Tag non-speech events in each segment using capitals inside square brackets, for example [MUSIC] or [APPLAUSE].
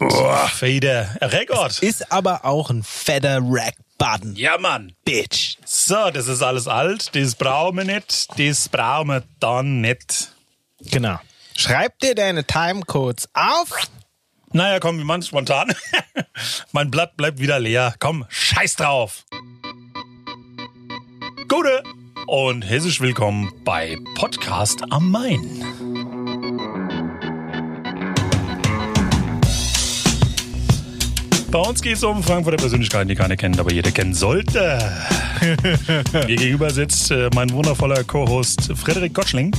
Boah, Fader. Rekord. Ist aber auch ein fetter Rack-Button. Ja, Mann. Bitch. So, das ist alles alt. Das brauchen wir nicht. Das brauchen wir dann nicht. Genau. Schreib dir deine Timecodes auf. Naja, komm, wir machen spontan. [LAUGHS] mein Blatt bleibt wieder leer. Komm, scheiß drauf. Gute und herzlich willkommen bei Podcast am Main. Bei uns geht es um Frankfurter Persönlichkeiten, die keiner kennt, aber jeder kennen sollte. [LAUGHS] Mir gegenüber sitzt äh, mein wundervoller Co-Host Frederik Gottschling.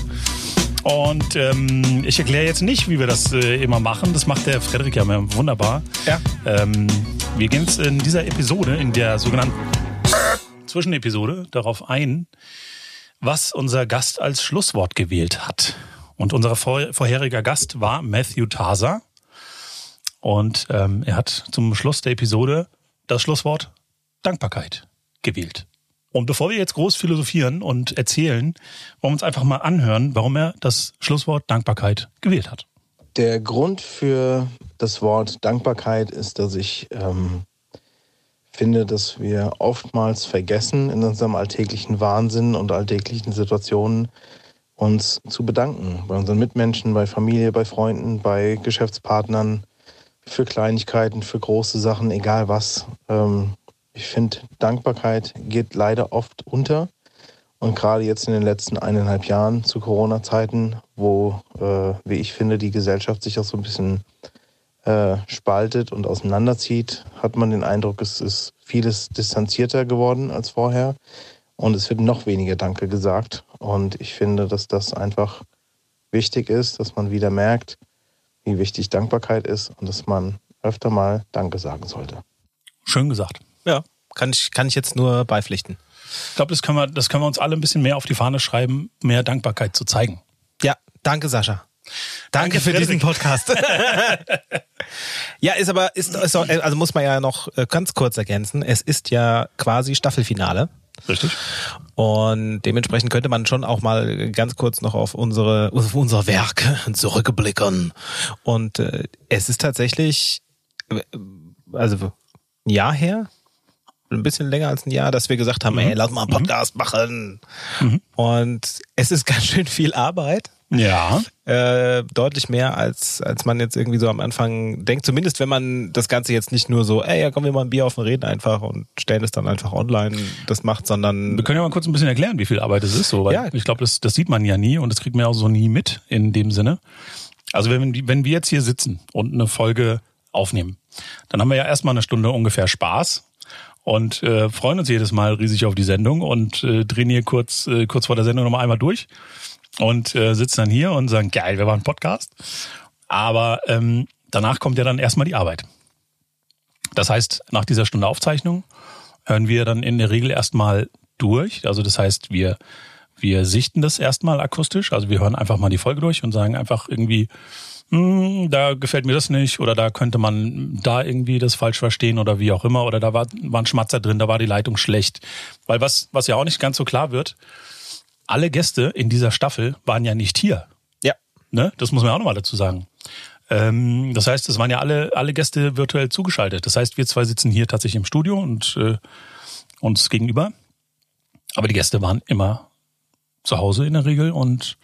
Und ähm, ich erkläre jetzt nicht, wie wir das äh, immer machen. Das macht der Frederik ja immer wunderbar. Ja. Ähm, wir gehen jetzt in dieser Episode, in der sogenannten Zwischenepisode, darauf ein, was unser Gast als Schlusswort gewählt hat. Und unser vor vorheriger Gast war Matthew Taser. Und ähm, er hat zum Schluss der Episode das Schlusswort Dankbarkeit gewählt. Und bevor wir jetzt groß philosophieren und erzählen, wollen wir uns einfach mal anhören, warum er das Schlusswort Dankbarkeit gewählt hat. Der Grund für das Wort Dankbarkeit ist, dass ich ähm, finde, dass wir oftmals vergessen in unserem alltäglichen Wahnsinn und alltäglichen Situationen uns zu bedanken bei unseren Mitmenschen, bei Familie, bei Freunden, bei Geschäftspartnern, für Kleinigkeiten, für große Sachen, egal was. Ähm, ich finde, Dankbarkeit geht leider oft unter. Und gerade jetzt in den letzten eineinhalb Jahren zu Corona-Zeiten, wo, äh, wie ich finde, die Gesellschaft sich auch so ein bisschen äh, spaltet und auseinanderzieht, hat man den Eindruck, es ist vieles distanzierter geworden als vorher. Und es wird noch weniger Danke gesagt. Und ich finde, dass das einfach wichtig ist, dass man wieder merkt, wie wichtig Dankbarkeit ist und dass man öfter mal Danke sagen sollte. Schön gesagt. Ja, kann ich, kann ich jetzt nur beipflichten. Ich glaube, das können, wir, das können wir uns alle ein bisschen mehr auf die Fahne schreiben, mehr Dankbarkeit zu zeigen. Ja, danke Sascha. Danke, Danke, für diesen. Podcast. [LAUGHS] [LAUGHS] ja, ist aber, ist, ist auch, also muss man ja noch äh, ganz kurz ergänzen. Es ist ja quasi Staffelfinale. Richtig? Und dementsprechend könnte man schon auch mal ganz kurz noch auf unsere, auf unser Werk zurückblicken. Und äh, es ist tatsächlich, äh, also ein Jahr her, ein bisschen länger als ein Jahr, dass wir gesagt haben, ey, lass mal einen Podcast machen. Und es ist ganz schön viel Arbeit. Ja. Äh, deutlich mehr als als man jetzt irgendwie so am Anfang denkt. Zumindest wenn man das Ganze jetzt nicht nur so, ey, ja, kommen wir mal ein Bier auf und reden einfach und stellen es dann einfach online, das macht, sondern Wir können ja mal kurz ein bisschen erklären, wie viel Arbeit es ist. So, weil Ja. Ich glaube, das, das sieht man ja nie und das kriegt man ja auch so nie mit in dem Sinne. Also wenn, wenn wir jetzt hier sitzen und eine Folge aufnehmen, dann haben wir ja erstmal eine Stunde ungefähr Spaß und äh, freuen uns jedes Mal riesig auf die Sendung und äh, drehen hier kurz, äh, kurz vor der Sendung nochmal einmal durch und äh, sitzen dann hier und sagen, geil, wir ein Podcast. Aber ähm, danach kommt ja dann erstmal die Arbeit. Das heißt, nach dieser Stunde Aufzeichnung hören wir dann in der Regel erstmal durch. Also das heißt, wir, wir sichten das erstmal akustisch. Also wir hören einfach mal die Folge durch und sagen einfach irgendwie, hm, da gefällt mir das nicht oder da könnte man da irgendwie das falsch verstehen oder wie auch immer oder da war, war ein Schmatzer drin, da war die Leitung schlecht. Weil was, was ja auch nicht ganz so klar wird, alle Gäste in dieser Staffel waren ja nicht hier. ja, Ne? Das muss man auch nochmal dazu sagen. Ähm, das heißt, es waren ja alle, alle Gäste virtuell zugeschaltet. Das heißt, wir zwei sitzen hier tatsächlich im Studio und äh, uns gegenüber. Aber die Gäste waren immer zu Hause in der Regel und,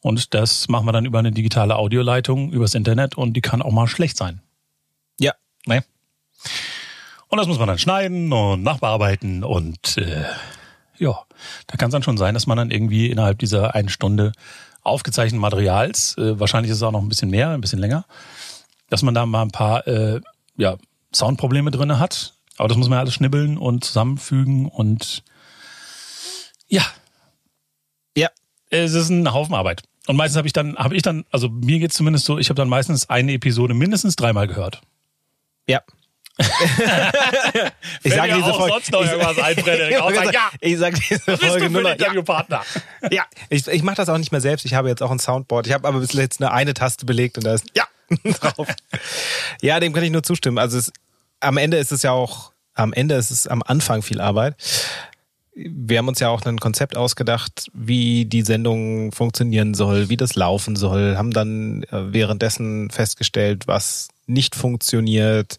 und das machen wir dann über eine digitale Audioleitung übers Internet und die kann auch mal schlecht sein. ja, Ne? Und das muss man dann schneiden und nachbearbeiten und äh, ja, da kann es dann schon sein, dass man dann irgendwie innerhalb dieser einen Stunde aufgezeichneten Materials, äh, wahrscheinlich ist es auch noch ein bisschen mehr, ein bisschen länger, dass man da mal ein paar äh, ja, Soundprobleme drinne hat. Aber das muss man ja alles schnibbeln und zusammenfügen und ja, ja, es ist ein Haufen Arbeit. Und meistens habe ich dann, habe ich dann, also mir geht's zumindest so, ich habe dann meistens eine Episode mindestens dreimal gehört. ja. Ich sage diese auch Folge. sonst noch ich, irgendwas ein, Frederik? Außer, ja, ich sage diese Folge nur noch. Ja, Interviewpartner? ja. Ich, ich mache das auch nicht mehr selbst. Ich habe jetzt auch ein Soundboard. Ich habe aber bis jetzt nur eine Taste belegt und da ist ja [LAUGHS] drauf. ja, dem kann ich nur zustimmen. Also es, am Ende ist es ja auch, am Ende ist es am Anfang viel Arbeit. wir haben uns ja auch ein Konzept ausgedacht, wie die Sendung funktionieren soll, wie das laufen soll, haben dann äh, währenddessen festgestellt, was nicht funktioniert,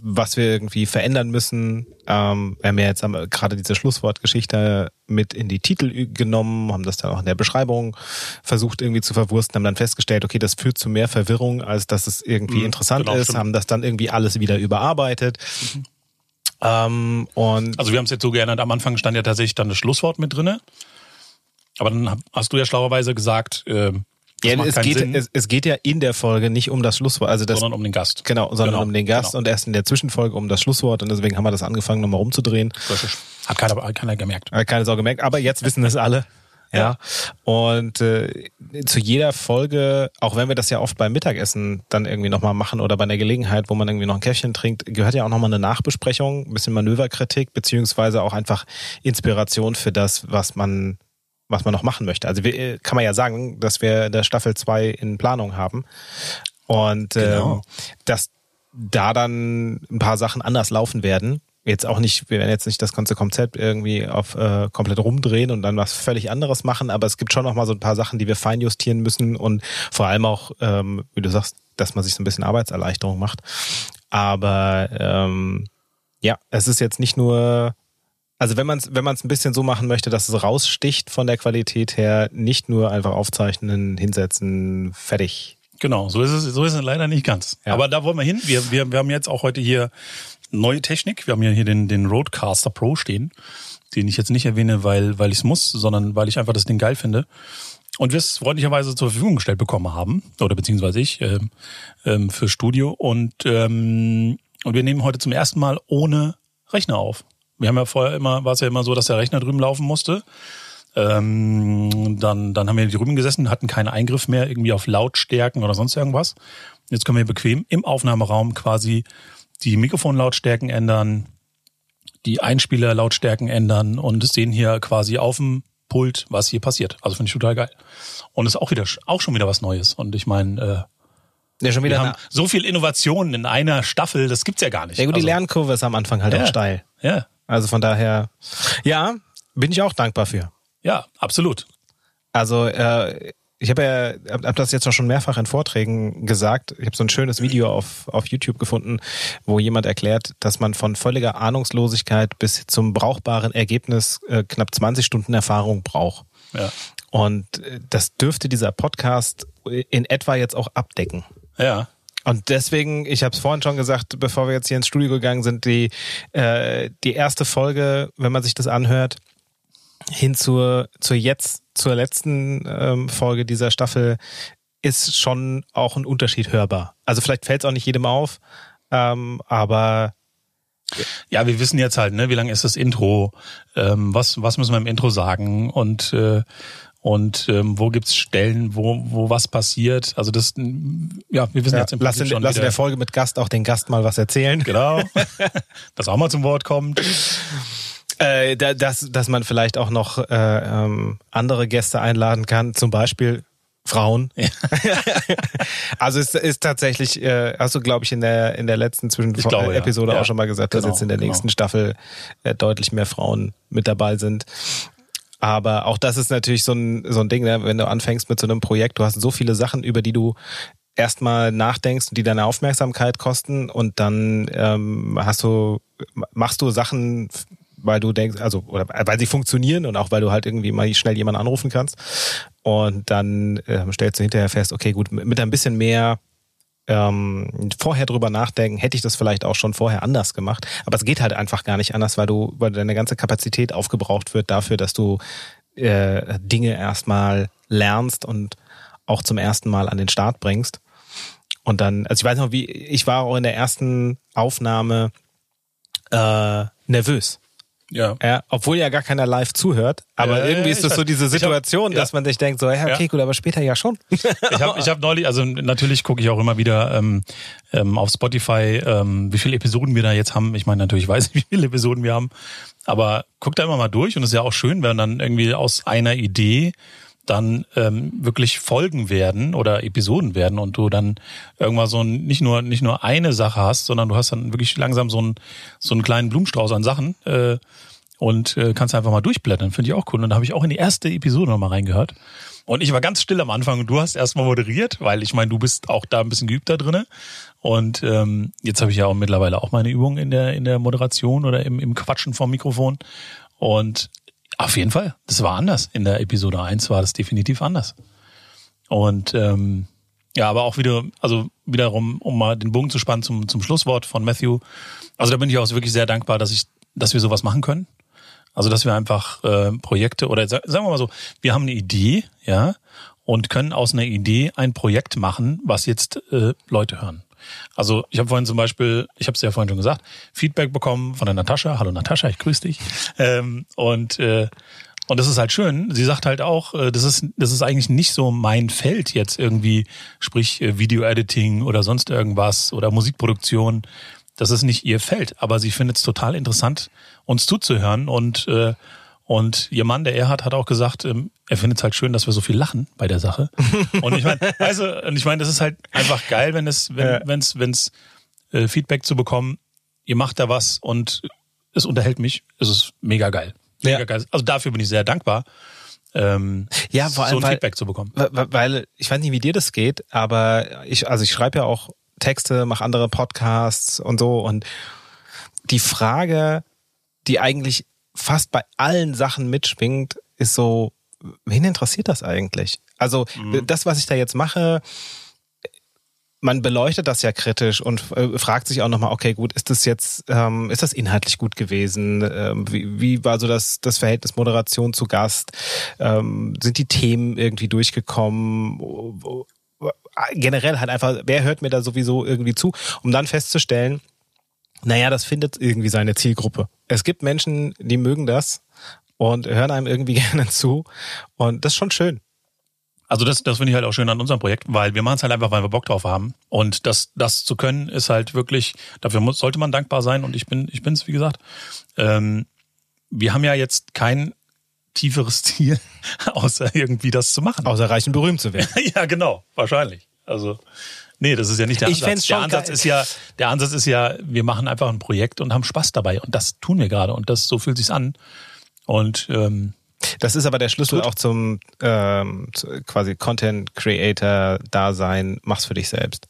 was wir irgendwie verändern müssen. Ähm, wir haben ja jetzt gerade diese Schlusswortgeschichte mit in die Titel genommen, haben das dann auch in der Beschreibung versucht irgendwie zu verwursten, haben dann festgestellt, okay, das führt zu mehr Verwirrung, als dass es irgendwie mhm, interessant genau, ist, stimmt. haben das dann irgendwie alles wieder überarbeitet. Mhm. Ähm, und also wir haben es jetzt so geändert, am Anfang stand ja tatsächlich dann das Schlusswort mit drinne. Aber dann hast du ja schlauerweise gesagt, äh, ja, es geht, es, es, geht ja in der Folge nicht um das Schlusswort, also das, sondern um den Gast. Genau, sondern genau, um den Gast genau. und erst in der Zwischenfolge um das Schlusswort und deswegen haben wir das angefangen, nochmal rumzudrehen. Hat keiner, hat keiner gemerkt. Hat keiner so gemerkt, aber jetzt wissen es alle. Ja. ja. Und äh, zu jeder Folge, auch wenn wir das ja oft beim Mittagessen dann irgendwie nochmal machen oder bei einer Gelegenheit, wo man irgendwie noch ein Käffchen trinkt, gehört ja auch nochmal eine Nachbesprechung, ein bisschen Manöverkritik, beziehungsweise auch einfach Inspiration für das, was man was man noch machen möchte. Also wir, äh, kann man ja sagen, dass wir der Staffel 2 in Planung haben. Und genau. ähm, dass da dann ein paar Sachen anders laufen werden jetzt auch nicht, wir werden jetzt nicht das ganze Konzept irgendwie auf äh, komplett rumdrehen und dann was völlig anderes machen, aber es gibt schon noch mal so ein paar Sachen, die wir feinjustieren müssen und vor allem auch, ähm, wie du sagst, dass man sich so ein bisschen Arbeitserleichterung macht. Aber ähm, ja, es ist jetzt nicht nur also wenn man es wenn man es ein bisschen so machen möchte, dass es raussticht von der Qualität her, nicht nur einfach aufzeichnen, hinsetzen, fertig. Genau, so ist es so ist es leider nicht ganz. Ja. Aber da wollen wir hin. Wir, wir wir haben jetzt auch heute hier neue Technik. Wir haben ja hier den, den Roadcaster Pro stehen, den ich jetzt nicht erwähne, weil, weil ich es muss, sondern weil ich einfach das Ding geil finde. Und wir es freundlicherweise zur Verfügung gestellt bekommen haben, oder beziehungsweise ich, äh, ähm, für Studio. Und, ähm, und wir nehmen heute zum ersten Mal ohne Rechner auf. Wir haben ja vorher immer, war es ja immer so, dass der Rechner drüben laufen musste. Ähm, dann, dann haben wir drüben gesessen, hatten keinen Eingriff mehr irgendwie auf Lautstärken oder sonst irgendwas. Jetzt können wir bequem im Aufnahmeraum quasi die Mikrofonlautstärken ändern, die Einspielerlautstärken ändern und sehen hier quasi auf dem Pult, was hier passiert. Also finde ich total geil. Und ist auch wieder auch schon wieder was Neues. Und ich meine, äh, ja, schon wieder wir haben so viel Innovation in einer Staffel, das gibt's ja gar nicht. Ja gut, also, die Lernkurve ist am Anfang halt ja, auch steil. Ja. Also von daher, ja, bin ich auch dankbar für. Ja, absolut. Also äh, ich habe ja, hab das jetzt auch schon mehrfach in Vorträgen gesagt. Ich habe so ein schönes Video auf, auf YouTube gefunden, wo jemand erklärt, dass man von völliger Ahnungslosigkeit bis zum brauchbaren Ergebnis äh, knapp 20 Stunden Erfahrung braucht. Ja. Und äh, das dürfte dieser Podcast in etwa jetzt auch abdecken. Ja. Und deswegen, ich habe es vorhin schon gesagt, bevor wir jetzt hier ins Studio gegangen sind, die, äh, die erste Folge, wenn man sich das anhört, hin zur, zur jetzt, zur letzten ähm, Folge dieser Staffel ist schon auch ein Unterschied hörbar. Also vielleicht fällt es auch nicht jedem auf, ähm, aber ja, wir wissen jetzt halt, ne, wie lang ist das Intro, ähm, was, was müssen wir im Intro sagen und äh, und ähm, wo gibt's Stellen, wo, wo was passiert. Also das, ja, wir wissen ja, jetzt im Prinzip lass schon Lass in der Folge mit Gast auch den Gast mal was erzählen. Genau, [LAUGHS] dass auch mal zum Wort kommt. Äh, dass, dass man vielleicht auch noch äh, ähm, andere Gäste einladen kann, zum Beispiel Frauen. Ja. [LAUGHS] also es ist tatsächlich, äh, hast du, glaube ich, in der in der letzten Zwischen glaube, Episode ja. auch schon mal gesagt, genau, dass jetzt in der genau. nächsten Staffel äh, deutlich mehr Frauen mit dabei sind. Aber auch das ist natürlich so ein, so ein Ding, ne? wenn du anfängst mit so einem Projekt, du hast so viele Sachen, über die du erstmal nachdenkst, die deine Aufmerksamkeit kosten und dann ähm, hast du, machst du Sachen, weil du denkst, also, oder weil sie funktionieren und auch weil du halt irgendwie mal schnell jemanden anrufen kannst. Und dann äh, stellst du hinterher fest, okay, gut, mit ein bisschen mehr ähm, vorher drüber nachdenken, hätte ich das vielleicht auch schon vorher anders gemacht. Aber es geht halt einfach gar nicht anders, weil du, weil deine ganze Kapazität aufgebraucht wird dafür, dass du äh, Dinge erstmal lernst und auch zum ersten Mal an den Start bringst. Und dann, also ich weiß noch, wie, ich war auch in der ersten Aufnahme äh, nervös. Ja. ja. Obwohl ja gar keiner live zuhört. Aber ja, irgendwie ist das so diese Situation, hab, dass man sich denkt, so, ja, okay, gut, aber später ja schon. ich habe ich hab [LAUGHS] neulich, also natürlich gucke ich auch immer wieder ähm, ähm, auf Spotify, ähm, wie viele Episoden wir da jetzt haben. Ich meine, natürlich [LAUGHS] weiß ich, wie viele Episoden wir haben. Aber guck da immer mal durch und es ist ja auch schön, wenn dann irgendwie aus einer Idee dann ähm, wirklich Folgen werden oder Episoden werden und du dann irgendwann so ein, nicht nur nicht nur eine Sache hast, sondern du hast dann wirklich langsam so einen so einen kleinen Blumenstrauß an Sachen, äh, und äh, kannst einfach mal durchblättern. Finde ich auch cool. Und da habe ich auch in die erste Episode nochmal reingehört. Und ich war ganz still am Anfang und du hast erstmal moderiert, weil ich meine, du bist auch da ein bisschen geübt drinne. Und ähm, jetzt habe ich ja auch mittlerweile auch meine Übungen in der in der Moderation oder im, im Quatschen vom Mikrofon. Und auf jeden Fall, das war anders. In der Episode 1 war das definitiv anders. Und ähm, ja, aber auch wieder, also wiederum, um mal den Bogen zu spannen zum, zum Schlusswort von Matthew. Also da bin ich auch wirklich sehr dankbar, dass ich, dass wir sowas machen können. Also dass wir einfach äh, Projekte oder sagen wir mal so, wir haben eine Idee, ja, und können aus einer Idee ein Projekt machen, was jetzt äh, Leute hören. Also ich habe vorhin zum Beispiel, ich habe es ja vorhin schon gesagt, Feedback bekommen von der Natascha. Hallo Natascha, ich grüße dich. Ähm, und äh, und das ist halt schön. Sie sagt halt auch, äh, das ist das ist eigentlich nicht so mein Feld jetzt irgendwie, sprich äh, Video-Editing oder sonst irgendwas oder Musikproduktion. Das ist nicht ihr Feld, aber sie findet es total interessant, uns zuzuhören und äh, und ihr Mann, der er hat, hat auch gesagt, ähm, er findet es halt schön, dass wir so viel lachen bei der Sache. [LAUGHS] Und ich meine, also, und ich meine, das ist halt einfach geil, wenn es, wenn, ja. wenn's, wenn's äh, Feedback zu bekommen, ihr macht da was und es unterhält mich, es ist mega geil. Mega ja. geil. Also dafür bin ich sehr dankbar. Ähm, ja, vor allem, so ein Feedback zu bekommen. Weil ich weiß nicht, wie dir das geht, aber ich, also ich schreibe ja auch Texte, mache andere Podcasts und so und die Frage, die eigentlich fast bei allen Sachen mitschwingt, ist so, wen interessiert das eigentlich? Also mhm. das, was ich da jetzt mache, man beleuchtet das ja kritisch und äh, fragt sich auch nochmal, okay, gut, ist das jetzt, ähm, ist das inhaltlich gut gewesen? Ähm, wie, wie war so das, das Verhältnis Moderation zu Gast? Ähm, sind die Themen irgendwie durchgekommen? Generell halt einfach, wer hört mir da sowieso irgendwie zu, um dann festzustellen, naja, das findet irgendwie seine Zielgruppe. Es gibt Menschen, die mögen das und hören einem irgendwie [LAUGHS] gerne zu. Und das ist schon schön. Also das, das finde ich halt auch schön an unserem Projekt, weil wir machen es halt einfach, weil wir Bock drauf haben. Und das, das zu können, ist halt wirklich, dafür muss, sollte man dankbar sein. Und ich bin, ich bin's, wie gesagt. Ähm, wir haben ja jetzt kein tieferes [LAUGHS] Ziel, außer irgendwie das zu machen. Außer reichen berühmt zu werden. [LAUGHS] ja, genau, wahrscheinlich. Also Nee, das ist ja nicht der ich Ansatz. Der Ansatz ist ja, der Ansatz ist ja, wir machen einfach ein Projekt und haben Spaß dabei. Und das tun wir gerade. Und das so fühlt sich's an. Und ähm, das ist aber der Schlüssel auch zum ähm, quasi Content Creator Dasein. Mach's für dich selbst.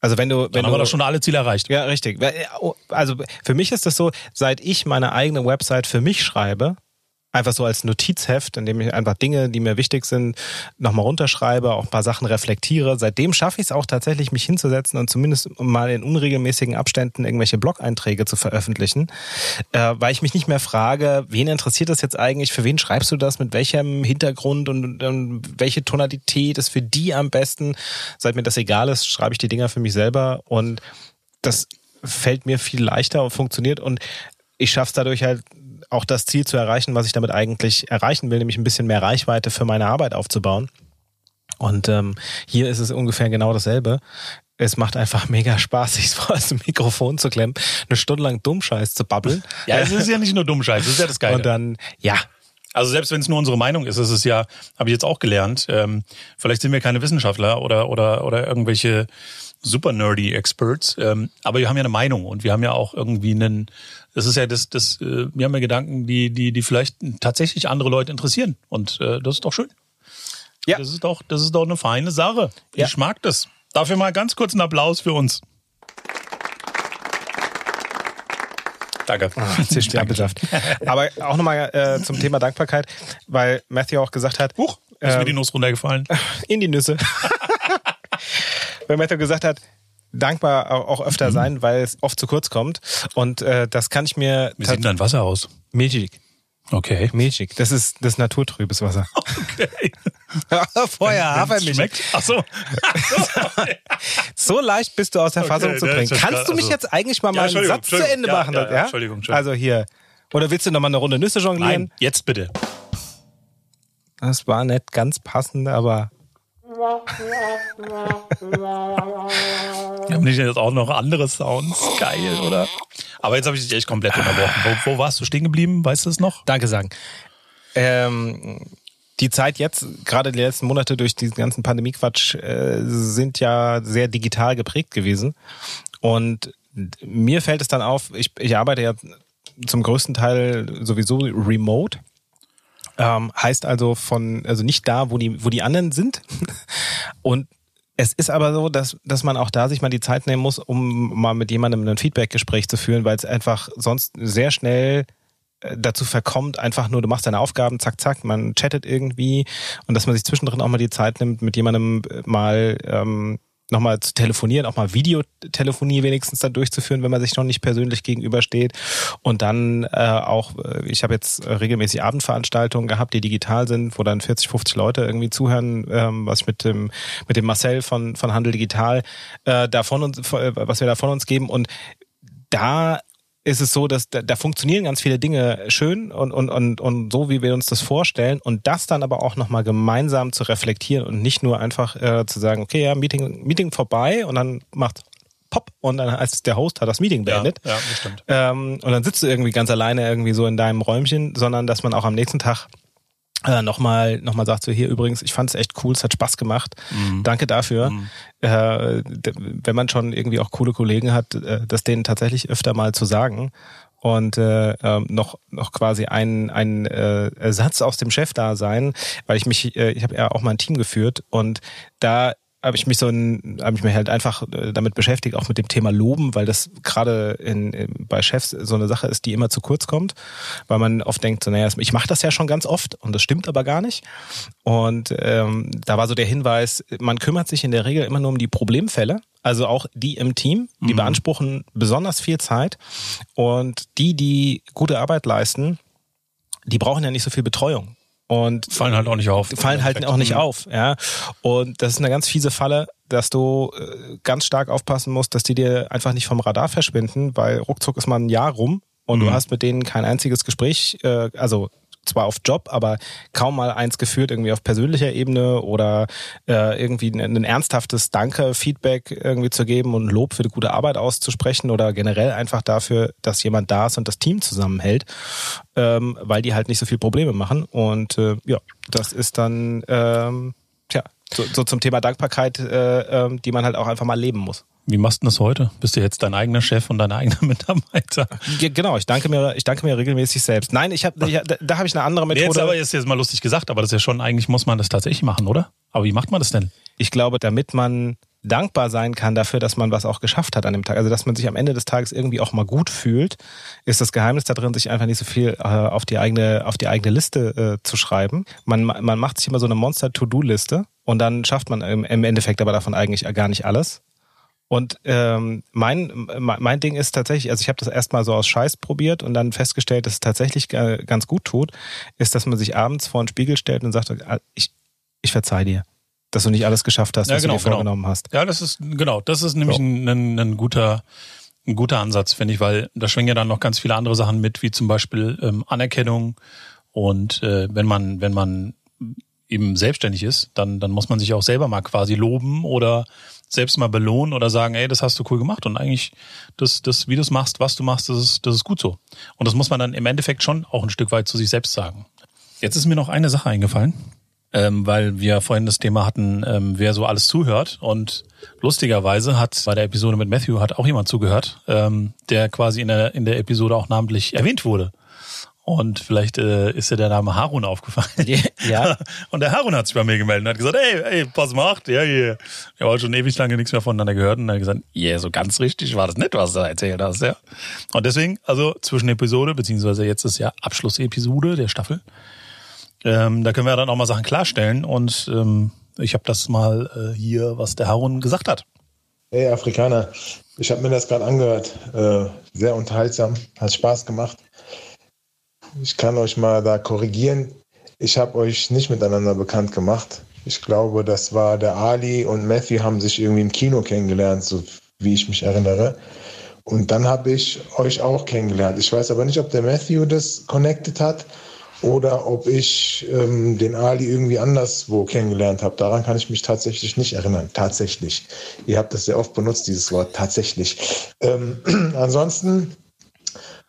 Also wenn du, wenn Dann haben du, wir doch schon alle Ziele erreicht. Ja, richtig. Also für mich ist das so, seit ich meine eigene Website für mich schreibe, einfach so als Notizheft, in dem ich einfach Dinge, die mir wichtig sind, nochmal runterschreibe, auch ein paar Sachen reflektiere. Seitdem schaffe ich es auch tatsächlich, mich hinzusetzen und zumindest mal in unregelmäßigen Abständen irgendwelche Blog-Einträge zu veröffentlichen, äh, weil ich mich nicht mehr frage, wen interessiert das jetzt eigentlich, für wen schreibst du das, mit welchem Hintergrund und, und welche Tonalität ist für die am besten. Seit mir das egal ist, schreibe ich die Dinger für mich selber und das fällt mir viel leichter und funktioniert und ich schaffe es dadurch halt auch das Ziel zu erreichen, was ich damit eigentlich erreichen will, nämlich ein bisschen mehr Reichweite für meine Arbeit aufzubauen. Und ähm, hier ist es ungefähr genau dasselbe. Es macht einfach [LAUGHS] mega Spaß, sich vor das Mikrofon zu klemmen, eine Stunde lang Dummscheiß zu babbeln. Ja, es ist ja nicht nur Dummscheiß, das ist ja das Geile. Und dann, ja, also selbst wenn es nur unsere Meinung ist, ist es ja, habe ich jetzt auch gelernt. Ähm, vielleicht sind wir keine Wissenschaftler oder oder oder irgendwelche super nerdy Experts, ähm, aber wir haben ja eine Meinung und wir haben ja auch irgendwie einen, das ist ja das, das, äh, wir haben ja Gedanken, die, die, die vielleicht tatsächlich andere Leute interessieren. Und äh, das ist doch schön. Ja. Das ist doch, das ist doch eine feine Sache. Ja. Ich mag das. Dafür mal ganz kurz einen Applaus für uns. Danke. Oh, zischt [LAUGHS] Aber auch nochmal äh, zum Thema Dankbarkeit, weil Matthew auch gesagt hat. Huch, ist ähm, mir die Nuss runtergefallen. [LAUGHS] In die Nüsse. [LAUGHS] weil Matthew gesagt hat, dankbar auch öfter mhm. sein, weil es oft zu kurz kommt. Und äh, das kann ich mir. Wie sieht dein Wasser aus? Milchig. Okay. Milchig. Das ist das naturtrübes Wasser. [LAUGHS] Okay. Vorher Hafermilch. Ach so. [LAUGHS] so leicht bist du aus der okay, Fassung zu bringen. Kannst du mich also, jetzt eigentlich mal ja, meinen Satz zu Ende machen? Ja, ja, ja? Entschuldigung, Entschuldigung. Also hier. Oder willst du noch mal eine Runde Nüsse jonglieren? Nein, jetzt bitte. Das war nicht ganz passend, aber haben nicht jetzt auch noch andere Sounds? Geil, oder? Aber jetzt habe ich dich echt komplett unterbrochen. Wo, wo warst du stehen geblieben? Weißt du es noch? Danke sagen. Ähm, die Zeit jetzt, gerade die letzten Monate durch diesen ganzen Pandemiequatsch, äh, sind ja sehr digital geprägt gewesen. Und mir fällt es dann auf, ich, ich arbeite ja zum größten Teil sowieso remote. Ähm, heißt also von, also nicht da, wo die, wo die anderen sind. [LAUGHS] Und es ist aber so, dass, dass man auch da sich mal die Zeit nehmen muss, um mal mit jemandem ein Feedback-Gespräch zu führen, weil es einfach sonst sehr schnell äh, dazu verkommt, einfach nur, du machst deine Aufgaben, zack, zack, man chattet irgendwie und dass man sich zwischendrin auch mal die Zeit nimmt, mit jemandem äh, mal ähm, nochmal zu telefonieren, auch mal Videotelefonie wenigstens dann durchzuführen, wenn man sich noch nicht persönlich gegenübersteht. Und dann äh, auch, äh, ich habe jetzt regelmäßig Abendveranstaltungen gehabt, die digital sind, wo dann 40, 50 Leute irgendwie zuhören, ähm, was ich mit dem, mit dem Marcel von, von Handel Digital äh, da von uns, was wir da von uns geben. Und da ist es so, dass da, da funktionieren ganz viele Dinge schön und, und, und, und so, wie wir uns das vorstellen. Und das dann aber auch nochmal gemeinsam zu reflektieren und nicht nur einfach äh, zu sagen, okay, ja, Meeting, Meeting vorbei und dann macht Pop und dann heißt der Host hat das Meeting beendet. Ja, ja das stimmt. Ähm, und dann sitzt du irgendwie ganz alleine irgendwie so in deinem Räumchen, sondern dass man auch am nächsten Tag äh, nochmal noch mal sagt so hier übrigens, ich fand es echt cool, es hat Spaß gemacht. Mhm. Danke dafür. Mhm. Äh, wenn man schon irgendwie auch coole Kollegen hat, äh, das denen tatsächlich öfter mal zu sagen und äh, äh, noch noch quasi ein ein äh, Satz aus dem Chef da sein, weil ich mich äh, ich habe ja auch mal ein Team geführt und da habe ich mich so ein, habe ich mich halt einfach äh, damit beschäftigt, auch mit dem Thema Loben, weil das gerade in, in, bei Chefs so eine Sache ist, die immer zu kurz kommt, weil man oft denkt, so, naja, ich mache das ja schon ganz oft und das stimmt aber gar nicht. Und ähm, da war so der Hinweis, man kümmert sich in der Regel immer nur um die Problemfälle, also auch die im Team, die mhm. beanspruchen besonders viel Zeit und die, die gute Arbeit leisten, die brauchen ja nicht so viel Betreuung. Und fallen halt auch nicht auf. Fallen halt auch nicht auf, ja. Und das ist eine ganz fiese Falle, dass du äh, ganz stark aufpassen musst, dass die dir einfach nicht vom Radar verschwinden, weil ruckzuck ist mal ein Jahr rum und mhm. du hast mit denen kein einziges Gespräch, äh, also zwar auf Job, aber kaum mal eins geführt, irgendwie auf persönlicher Ebene oder äh, irgendwie ein, ein ernsthaftes Danke, Feedback irgendwie zu geben und Lob für die gute Arbeit auszusprechen oder generell einfach dafür, dass jemand da ist und das Team zusammenhält, ähm, weil die halt nicht so viel Probleme machen. Und äh, ja, das ist dann ähm, tja, so, so zum Thema Dankbarkeit, äh, äh, die man halt auch einfach mal leben muss. Wie machst du das heute? Bist du jetzt dein eigener Chef und dein eigener [LAUGHS] Mitarbeiter? Ja, genau, ich danke mir, ich danke mir regelmäßig selbst. Nein, ich habe, da, da habe ich eine andere Methode. Jetzt aber ist jetzt mal lustig gesagt, aber das ist ja schon eigentlich muss man das tatsächlich machen, oder? Aber wie macht man das denn? Ich glaube, damit man dankbar sein kann dafür, dass man was auch geschafft hat an dem Tag. Also dass man sich am Ende des Tages irgendwie auch mal gut fühlt, ist das Geheimnis da drin, sich einfach nicht so viel äh, auf die eigene auf die eigene Liste äh, zu schreiben. Man man macht sich immer so eine Monster To-Do Liste und dann schafft man im, im Endeffekt aber davon eigentlich gar nicht alles. Und ähm, mein, mein Ding ist tatsächlich, also ich habe das erstmal so aus Scheiß probiert und dann festgestellt, dass es tatsächlich ganz gut tut, ist, dass man sich abends vor den Spiegel stellt und sagt, ah, ich, ich verzeih dir, dass du nicht alles geschafft hast, ja, was genau, du dir genau. vorgenommen hast. Ja, das ist genau, das ist nämlich so. ein, ein, ein guter ein guter Ansatz, finde ich, weil da schwingen ja dann noch ganz viele andere Sachen mit, wie zum Beispiel ähm, Anerkennung und äh, wenn man wenn man eben selbstständig ist, dann dann muss man sich auch selber mal quasi loben oder selbst mal belohnen oder sagen, ey, das hast du cool gemacht und eigentlich das, das, wie du es machst, was du machst, das ist, das ist gut so. Und das muss man dann im Endeffekt schon auch ein Stück weit zu sich selbst sagen. Jetzt ist mir noch eine Sache eingefallen, ähm, weil wir vorhin das Thema hatten, ähm, wer so alles zuhört und lustigerweise hat bei der Episode mit Matthew hat auch jemand zugehört, ähm, der quasi in der, in der Episode auch namentlich erwähnt wurde. Und vielleicht äh, ist dir der Name Harun aufgefallen. Ja. [LAUGHS] Und der Harun hat sich bei mir gemeldet und hat gesagt, ey, ey, was macht? Ja, ja. Wir haben schon ewig lange nichts mehr voneinander gehört. Und er hat gesagt, ja, yeah, so ganz richtig war das nicht, was du erzählt hast, ja. Und deswegen, also zwischen Episode, beziehungsweise jetzt ist ja Abschlussepisode der Staffel. Ähm, da können wir dann auch mal Sachen klarstellen. Und ähm, ich habe das mal äh, hier, was der Harun gesagt hat. Hey Afrikaner, ich habe mir das gerade angehört. Äh, sehr unterhaltsam, hat Spaß gemacht. Ich kann euch mal da korrigieren. Ich habe euch nicht miteinander bekannt gemacht. Ich glaube, das war der Ali und Matthew haben sich irgendwie im Kino kennengelernt, so wie ich mich erinnere. Und dann habe ich euch auch kennengelernt. Ich weiß aber nicht, ob der Matthew das connected hat oder ob ich ähm, den Ali irgendwie anderswo kennengelernt habe. Daran kann ich mich tatsächlich nicht erinnern. Tatsächlich. Ihr habt das sehr oft benutzt, dieses Wort. Tatsächlich. Ähm, [CLEARS THROAT] ansonsten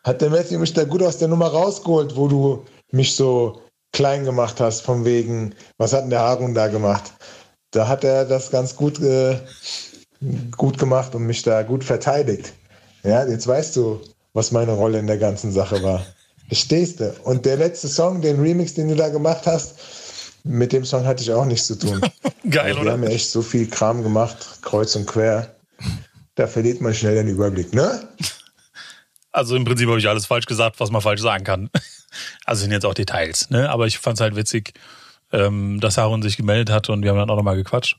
hat der Matthew mich da gut aus der Nummer rausgeholt, wo du mich so klein gemacht hast, von wegen, was hat denn der Harun da gemacht? Da hat er das ganz gut, äh, gut gemacht und mich da gut verteidigt. Ja, jetzt weißt du, was meine Rolle in der ganzen Sache war. Verstehst du? Und der letzte Song, den Remix, den du da gemacht hast, mit dem Song hatte ich auch nichts zu tun. [LAUGHS] Geil, wir oder? haben ja echt so viel Kram gemacht, kreuz und quer. Da verliert man schnell den Überblick, ne? Also im Prinzip habe ich alles falsch gesagt, was man falsch sagen kann. [LAUGHS] Also sind jetzt auch Details, ne? Aber ich fand es halt witzig, ähm, dass Harun sich gemeldet hat und wir haben dann auch nochmal gequatscht.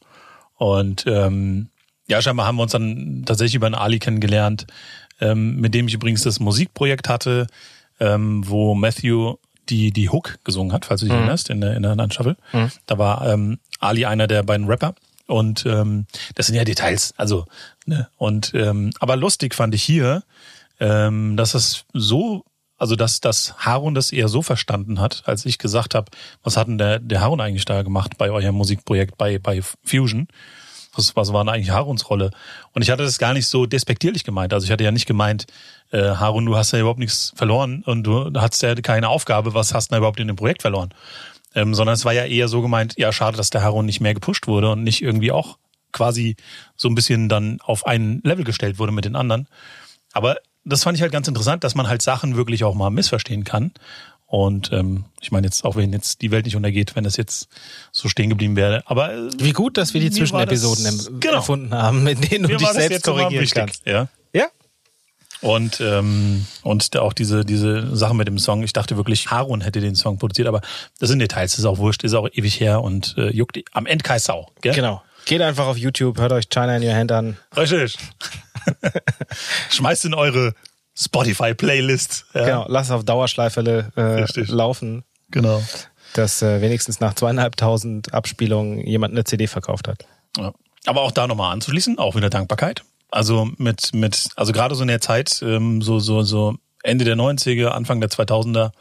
Und ähm, ja, scheinbar haben wir uns dann tatsächlich über einen Ali kennengelernt, ähm, mit dem ich übrigens das Musikprojekt hatte, ähm, wo Matthew die, die Hook gesungen hat, falls du dich erinnerst, in der, in der anderen Staffel. Da war ähm, Ali einer der beiden Rapper. Und ähm, das sind ja Details. Also, ne? Und ähm, aber lustig fand ich hier, ähm, dass es so, also dass, dass Harun das eher so verstanden hat, als ich gesagt habe, was hat denn der, der Harun eigentlich da gemacht bei eurem Musikprojekt bei, bei Fusion? Was, was war denn eigentlich Haruns Rolle? Und ich hatte das gar nicht so despektierlich gemeint. Also ich hatte ja nicht gemeint, äh, Harun, du hast ja überhaupt nichts verloren und du hast ja keine Aufgabe, was hast du denn überhaupt in dem Projekt verloren? Ähm, sondern es war ja eher so gemeint, ja, schade, dass der Harun nicht mehr gepusht wurde und nicht irgendwie auch quasi so ein bisschen dann auf ein Level gestellt wurde mit den anderen. Aber das fand ich halt ganz interessant, dass man halt Sachen wirklich auch mal missverstehen kann. Und ähm, ich meine jetzt, auch wenn jetzt die Welt nicht untergeht, wenn das jetzt so stehen geblieben wäre. Aber äh, Wie gut, dass wir die Zwischenepisoden das- genau. erfunden haben, mit denen du dich selbst korrigieren kannst. Ja. Ja? Und ähm, und auch diese diese Sache mit dem Song, ich dachte wirklich, Harun hätte den Song produziert, aber das sind Details, das ist auch wurscht, ist auch ewig her und äh, juckt am Ende kein Sau. Gell? Genau. Geht einfach auf YouTube, hört euch China in Your Hand an. Richtig. [LAUGHS] Schmeißt in eure Spotify-Playlist. Ja. Genau, lass auf Dauerschleife äh, laufen, genau. dass äh, wenigstens nach zweieinhalbtausend Abspielungen jemand eine CD verkauft hat. Ja. Aber auch da nochmal anzuschließen, auch wieder Dankbarkeit. Also mit, mit, also gerade so in der Zeit, ähm, so, so, so Ende der 90er, Anfang der 2000er,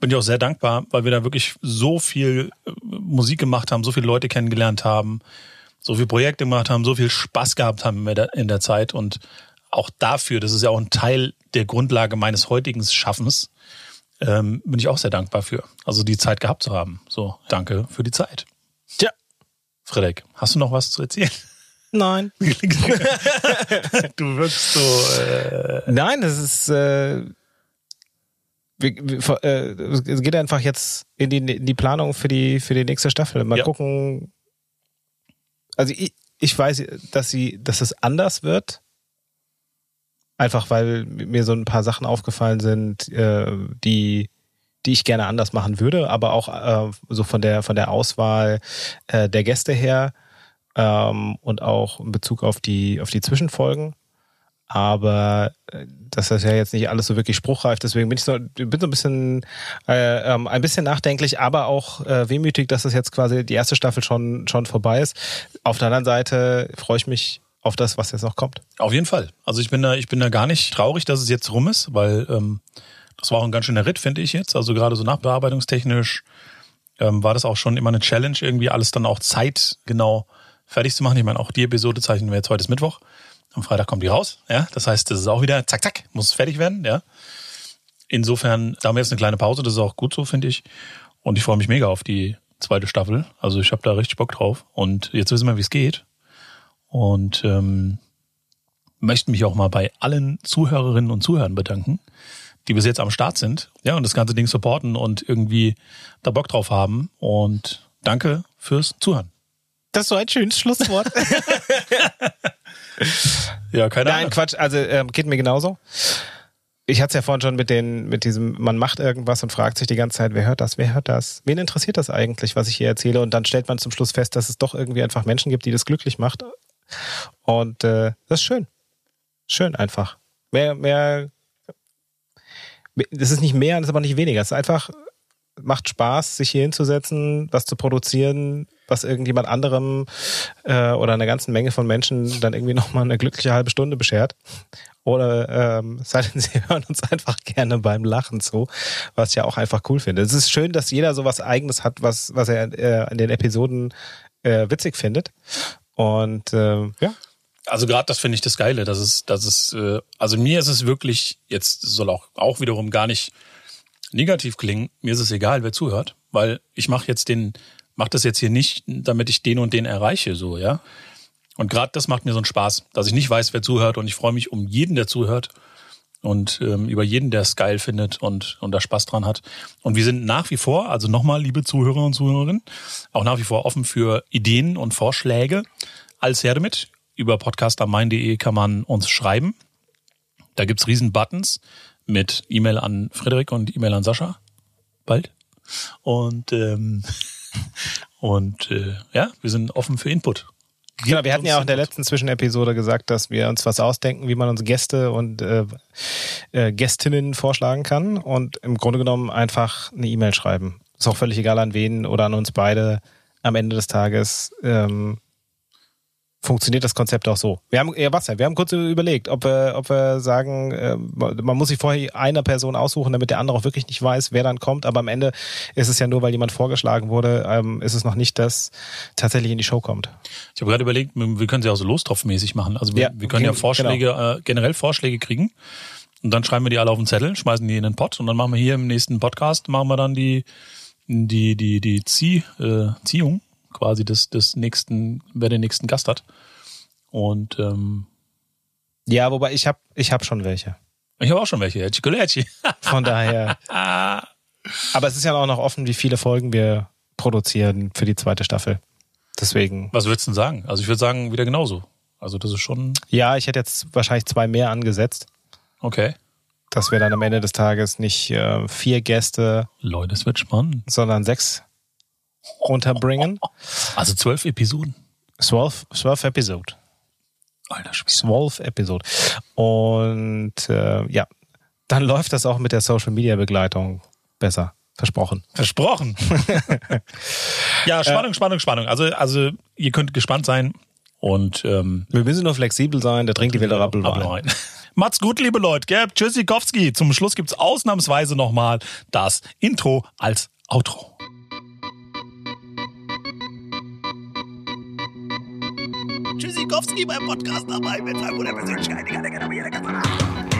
bin ich auch sehr dankbar, weil wir da wirklich so viel äh, Musik gemacht haben, so viele Leute kennengelernt haben, so viele Projekte gemacht haben, so viel Spaß gehabt haben in der, in der Zeit und auch dafür, das ist ja auch ein Teil der Grundlage meines heutigen Schaffens, ähm, bin ich auch sehr dankbar für. Also die Zeit gehabt zu haben. So, danke für die Zeit. Tja. Frederik, hast du noch was zu erzählen? Nein. [LAUGHS] du wirkst so. Äh, Nein, das ist äh, wir, wir, äh, es geht einfach jetzt in die, in die Planung für die für die nächste Staffel. Mal Ja. gucken. Also ich, ich weiß, dass sie, dass es anders wird. Einfach weil mir so ein paar Sachen aufgefallen sind, äh, die die ich gerne anders machen würde, aber auch äh, so von der von der Auswahl äh, der Gäste her ähm, und auch in Bezug auf die auf die Zwischenfolgen. Aber äh, das ist ja jetzt nicht alles so wirklich spruchreif, deswegen bin ich so, bin so ein bisschen äh, ähm, ein bisschen nachdenklich, aber auch äh, wehmütig, dass es jetzt quasi die erste Staffel schon schon vorbei ist. Auf der anderen Seite freue ich mich auf das, was jetzt noch kommt. auf jeden Fall. Also ich bin da, ich bin da gar nicht traurig, dass es jetzt rum ist, weil ähm, das war auch ein ganz schöner Ritt, finde ich jetzt. Also gerade so nachbearbeitungstechnisch ähm, war das auch schon immer eine Challenge, irgendwie alles dann auch zeitgenau fertig zu machen. Ich meine, auch die Episode zeichnen wir jetzt heute ist Mittwoch. Am Freitag kommt die raus. Ja, das heißt, das ist auch wieder zack, zack, muss fertig werden. Ja. Insofern, da haben wir jetzt eine kleine Pause. Das ist auch gut so, finde ich. Und ich freue mich mega auf die zweite Staffel. Also ich habe da richtig Bock drauf. Und jetzt wissen wir, wie es geht. Und ähm, möchten mich auch mal bei allen Zuhörerinnen und Zuhörern bedanken, die bis jetzt am Start sind, ja, und das ganze Ding supporten und irgendwie da Bock drauf haben. Und danke fürs Zuhören. Das ist so ein schönes Schlusswort. [LAUGHS] Ja, keine Nein, Ahnung. Quatsch, also ähm, geht mir genauso. Ich hatte es ja vorhin schon mit den, mit diesem, man macht irgendwas und fragt sich die ganze Zeit, wer hört das, wer hört das? Wen interessiert das eigentlich, was ich hier erzähle? Und dann stellt man zum Schluss fest, dass es doch irgendwie einfach Menschen gibt, die das glücklich macht. Und äh, das ist schön. Schön einfach. Mehr, mehr, das ist nicht mehr, das ist aber nicht weniger. Es ist einfach, macht Spaß, sich hier hinzusetzen, was zu produzieren, was irgendjemand anderem äh, oder einer ganzen Menge von Menschen dann irgendwie [LAUGHS] nochmal eine glückliche halbe Stunde beschert. Oder ähm, sei denn, [LAUGHS] sie hören uns einfach gerne beim Lachen zu, was ich ja auch einfach cool finde. Es ist schön, dass jeder so was Eigenes hat, was, was er äh, in den Episoden äh, witzig findet. Und äh, ja, Also gerade das finde ich das Geile, dass es, dass es, äh, also mir ist es wirklich, jetzt soll auch, auch wiederum gar nicht negativ klingen, mir ist es egal, wer zuhört, weil ich mache jetzt den, mache das jetzt hier nicht, damit ich den und den erreiche, so, ja. Und gerade das macht mir so einen Spaß, dass ich nicht weiß, wer zuhört und ich freue mich um jeden, der zuhört. Und ähm, über jeden, der es geil findet und, und da Spaß dran hat. Und wir sind nach wie vor, also nochmal, liebe Zuhörer und Zuhörerinnen, auch nach wie vor offen für Ideen und Vorschläge. Als her damit. Über podcastermain.de kann man uns schreiben. Da gibt's riesen Buttons mit E-Mail an Frederik und E-Mail an Sascha. Bald. Und, ähm, [LAUGHS] und äh, ja, wir sind offen für Input. Genau, wir hatten ja auch in der letzten Zwischenepisode gesagt, dass wir uns was ausdenken, wie man uns Gäste und äh, äh, Gästinnen vorschlagen kann und im Grunde genommen einfach eine E-Mail schreiben. Ist auch völlig egal an wen oder an uns beide. Am Ende des Tages ähm, funktioniert das Konzept auch so. Wir haben, ja, was, wir haben kurz überlegt, ob wir, ob wir sagen, äh, man muss sich vorher einer Person aussuchen, damit der andere auch wirklich nicht weiß, wer dann kommt. Aber am Ende ist es ja nur, weil jemand vorgeschlagen wurde, ähm, ist es noch nicht, dass tatsächlich in die Show kommt. Ich habe gerade überlegt, wir können sie auch so lostropfmäßig machen. Also wir, Ja, wir können ja genau. Vorschläge, äh, generell Vorschläge kriegen. Und dann schreiben wir die alle auf den Zettel, schmeißen die in den Pott und dann machen wir hier im nächsten Podcast, machen wir dann die, die, die, die Zieh, äh, Ziehung quasi des, des nächsten, wer den nächsten Gast hat. Und ähm, Ja, wobei ich habe ich hab schon welche. ich habe auch schon welche, Chicoletti. [LAUGHS] Von daher. Aber es ist ja auch noch offen, wie viele Folgen wir produzieren für die zweite Staffel. Deswegen. Was würdest du denn sagen? Also ich würde sagen, wieder genauso. Also das ist schon Ja, ich hätte jetzt wahrscheinlich zwei mehr angesetzt, okay. dass wir dann am Ende des Tages nicht äh, vier Gäste, Leute, es wird spannend. sondern sechs unterbringen. Also zwölf Episoden. Zwölf, zwölf Episode. Alter Schwede. Zwölf Episode. Und äh, ja, dann läuft das auch mit der Social Media Begleitung besser. Versprochen. Versprochen. [LAUGHS] ja, Spannung, Spannung, Spannung. Also, also ihr könnt gespannt sein und ähm, Wir müssen nur flexibel sein, der trinkt die wilde Rappelwein. Appelwein. [LAUGHS] Macht's gut, liebe Leute. Gell? Tschüssikowski. Zum Schluss gibt's ausnahmsweise nochmal das Intro als Outro. Kwiatkowski beim Podcast dabei mit seinem Bruder persönlich.